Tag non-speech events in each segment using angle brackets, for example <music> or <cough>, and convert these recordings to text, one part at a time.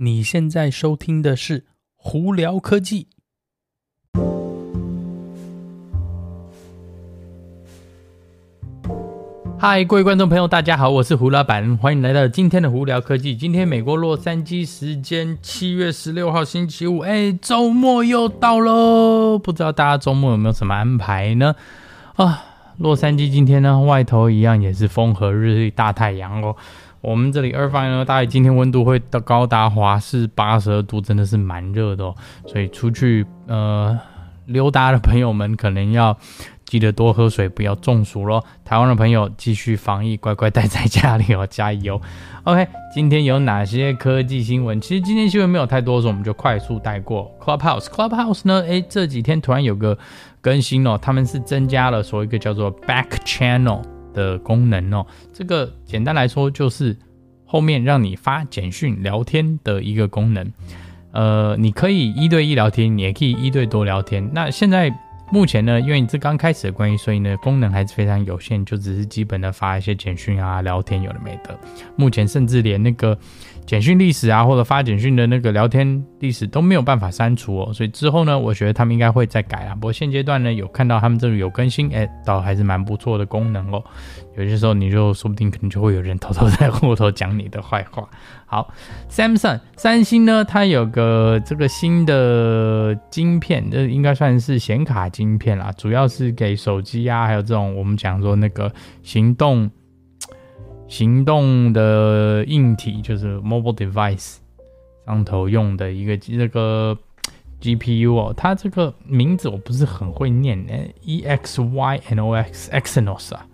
你现在收听的是《胡聊科技》。嗨，各位观众朋友，大家好，我是胡老板，欢迎来到今天的《胡聊科技》。今天美国洛杉矶时间七月十六号星期五，哎，周末又到喽！不知道大家周末有没有什么安排呢？啊，洛杉矶今天呢，外头一样也是风和日丽，大太阳哦。我们这里二番呢，大概今天温度会到高达华氏八十二度，真的是蛮热的哦。所以出去呃溜达的朋友们，可能要记得多喝水，不要中暑喽。台湾的朋友继续防疫，乖乖待在家里哦，加油。<laughs> OK，今天有哪些科技新闻？其实今天新闻没有太多，所以我们就快速带过。Clubhouse，Clubhouse 呢？诶，这几天突然有个更新哦，他们是增加了所谓一个叫做 Back Channel。的功能哦，这个简单来说就是后面让你发简讯聊天的一个功能。呃，你可以一对一聊天，你也可以一对多聊天。那现在目前呢，因为你这刚开始的关系，所以呢功能还是非常有限，就只是基本的发一些简讯啊、聊天有的没的。目前甚至连那个。简讯历史啊，或者发简讯的那个聊天历史都没有办法删除哦，所以之后呢，我觉得他们应该会再改啊。不过现阶段呢，有看到他们这里有更新，哎，倒还是蛮不错的功能哦。有些时候你就说不定可能就会有人偷偷在后头讲你的坏话。好，Samsung 三星呢，它有个这个新的晶片，这应该算是显卡晶片啦，主要是给手机啊，还有这种我们讲说那个行动。<tsk> 行动的硬体就是 mobile device 上头用的一个这个 <tsk> GPU 哦，它这个名字我不是很会念，EXYNOX Exynos 啊，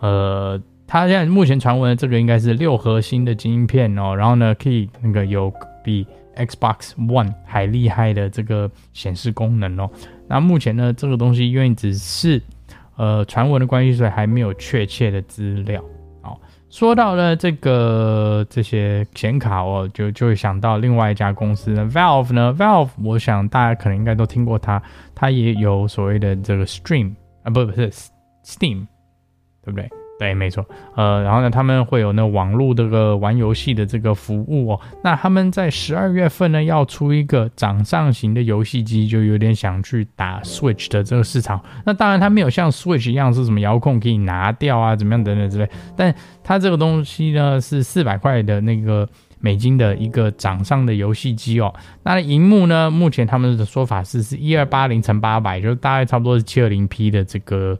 呃，它现在目前传闻这个应该是六核心的晶片哦，然后呢可以那个有比 Xbox One 还厉害的这个显示功能哦，那目前呢这个东西因为只是呃传闻的关系，所以还没有确切的资料。说到了这个这些显卡哦，就就会想到另外一家公司，Valve 呢，Valve，我想大家可能应该都听过它，它也有所谓的这个 Stream 啊，不不是 Steam，对不对？对，没错，呃，然后呢，他们会有那网络这个玩游戏的这个服务哦。那他们在十二月份呢，要出一个掌上型的游戏机，就有点想去打 Switch 的这个市场。那当然，它没有像 Switch 一样是什么遥控可以拿掉啊，怎么样等等之类。但它这个东西呢，是四百块的那个美金的一个掌上的游戏机哦。那荧幕呢，目前他们的说法是是一二八零乘八百，就大概差不多是七二零 P 的这个。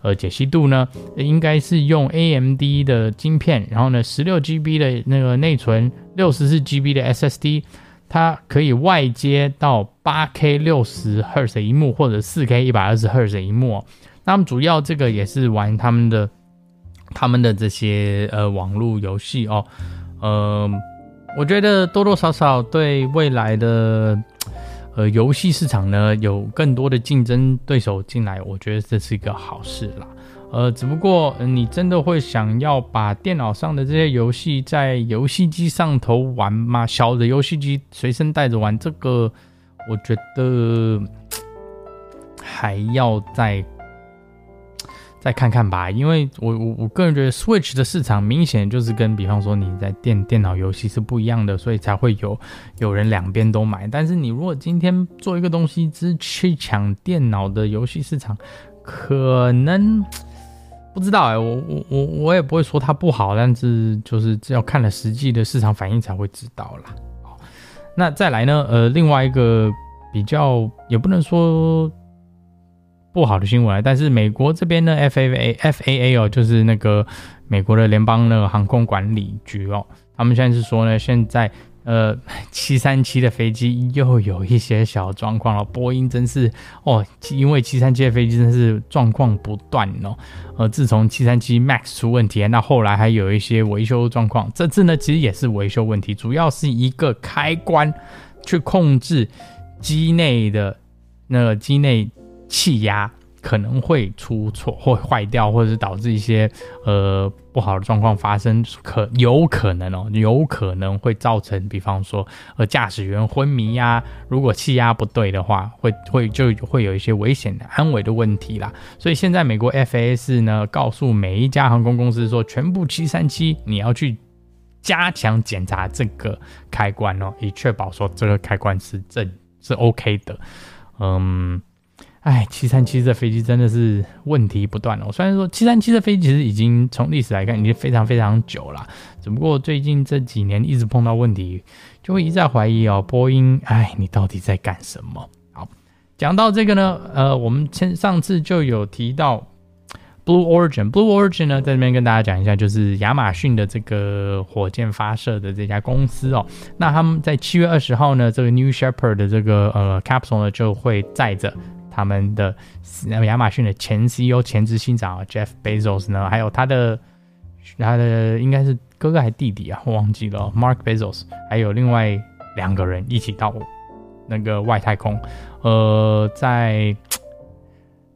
呃，解析度呢，应该是用 AMD 的晶片，然后呢，十六 GB 的那个内存，六十四 GB 的 SSD，它可以外接到八 K 六十赫兹的萤幕或者四 K 一百二十赫兹的萤幕。那么主要这个也是玩他们的他们的这些呃网络游戏哦，呃，我觉得多多少少对未来的。呃，游戏市场呢，有更多的竞争对手进来，我觉得这是一个好事啦。呃，只不过，你真的会想要把电脑上的这些游戏在游戏机上头玩吗？小的游戏机随身带着玩，这个我觉得 <tsk> 还要再。再看看吧，因为我我我个人觉得 Switch 的市场明显就是跟比方说你在电电脑游戏是不一样的，所以才会有有人两边都买。但是你如果今天做一个东西只去抢电脑的游戏市场，可能不知道哎、我我我我也不会说它不好，但是就是要看了实际的市场反应才会知道啦。好，那再来呢，呃，另外一个比较也不能说。不好的新闻，但是美国这边呢，FAA FAA 哦，就是那个美国的联邦那个航空管理局哦，他们现在是说呢，现在呃七三七的飞机又有一些小状况了，波音真是哦，因为七三七的飞机真是状况不断哦，呃，自从七三七 MAX 出问题，那后来还有一些维修状况，这次呢其实也是维修问题，主要是一个开关去控制机内的那个机内。气压可能会出错，或坏掉，或者是导致一些呃不好的状况发生，可有可能哦，有可能会造成，比方说呃驾驶员昏迷呀、如果气压不对的话，会会就会有一些危险的安危的问题啦。所以现在美国 FAA 呢告诉每一家航空公司说，全部七三七你要去加强检查这个开关哦，以确保说这个开关是正是 OK 的。嗯，哎，七三七的飞机真的是问题不断哦。虽然说七三七的飞机其实已经从历史来看已经非常非常久了，只不过最近这几年一直碰到问题，就会一再怀疑哦，波音，哎，你到底在干什么？好，讲到这个呢，呃，我们前上次就有提到。Blue Origin，Blue Origin 呢，在这边跟大家讲一下，就是亚马逊的这个火箭发射的这家公司哦。那他们在七月二十号呢，这个 New Shepard 的这个呃 capsule 呢，就会载着他们的亚马逊的前 CEO 前执行长 Jeff Bezos 呢，还有他的他的应该是哥哥还是弟弟啊，我忘记了，Mark Bezos，还有另外两个人一起到那个外太空，呃，在。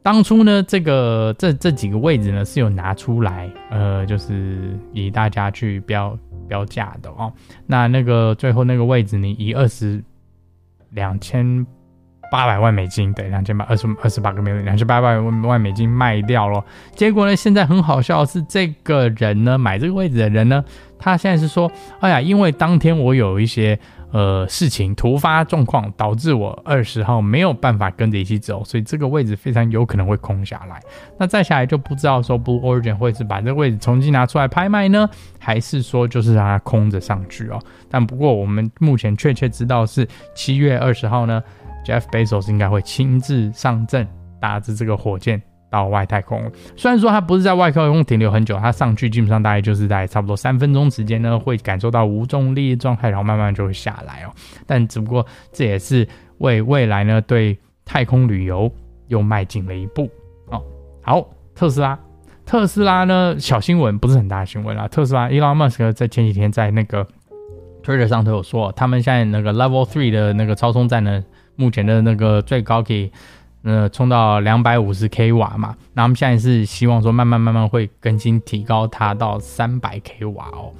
当初呢，这个这这几个位置呢是有拿出来，呃，就是以大家去标标价的哦。那那个最后那个位置，你以二十两千八百万美金，对，两千八二十二十八个美元，两千八百万万美金卖掉了。结果呢，现在很好笑的是，这个人呢买这个位置的人呢，他现在是说，哎呀，因为当天我有一些。呃，事情突发状况导致我二十号没有办法跟着一起走，所以这个位置非常有可能会空下来。那再下来就不知道说 Blue Origin 会是把这个位置重新拿出来拍卖呢，还是说就是让它空着上去哦？但不过我们目前确切知道是七月二十号呢，Jeff Bezos 应该会亲自上阵，搭着这个火箭。到外太空，虽然说它不是在外太空停留很久，它上去基本上大概就是在差不多三分钟时间呢，会感受到无重力状态，然后慢慢就会下来哦。但只不过这也是为未来呢对太空旅游又迈进了一步哦。好，特斯拉，特斯拉呢小新闻不是很大新闻啦。特斯拉，Elon Musk 在前几天在那个 Twitter 上都有说，他们现在那个 Level Three 的那个超充站呢，目前的那个最高可以。呃，充到两百五十 k 瓦嘛，那我们现在是希望说慢慢慢慢会更新提高它到三百 k 瓦哦，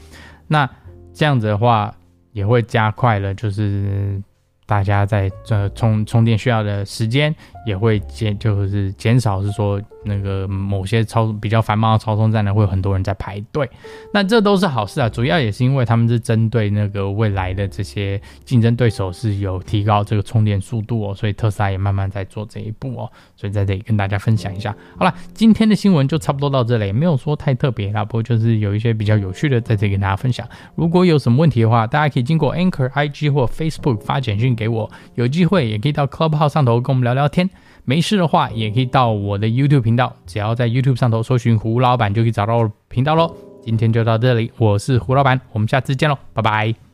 那这样子的话也会加快了，就是。大家在这充充电需要的时间也会减，就是减少，是说那个某些超比较繁忙的超充站呢，会有很多人在排队。那这都是好事啊，主要也是因为他们是针对那个未来的这些竞争对手是有提高这个充电速度哦，所以特斯拉也慢慢在做这一步哦。所以在这里跟大家分享一下。好了，今天的新闻就差不多到这里，没有说太特别啦，不过就是有一些比较有趣的在这里跟大家分享。如果有什么问题的话，大家可以经过 Anchor IG 或 Facebook 发简讯。给我有机会也可以到 Clubhouse 上头跟我们聊聊天，没事的话也可以到我的 YouTube 频道，只要在 YouTube 上头搜寻胡老板就可以找到我的频道喽。今天就到这里，我是胡老板，我们下次见喽，拜拜。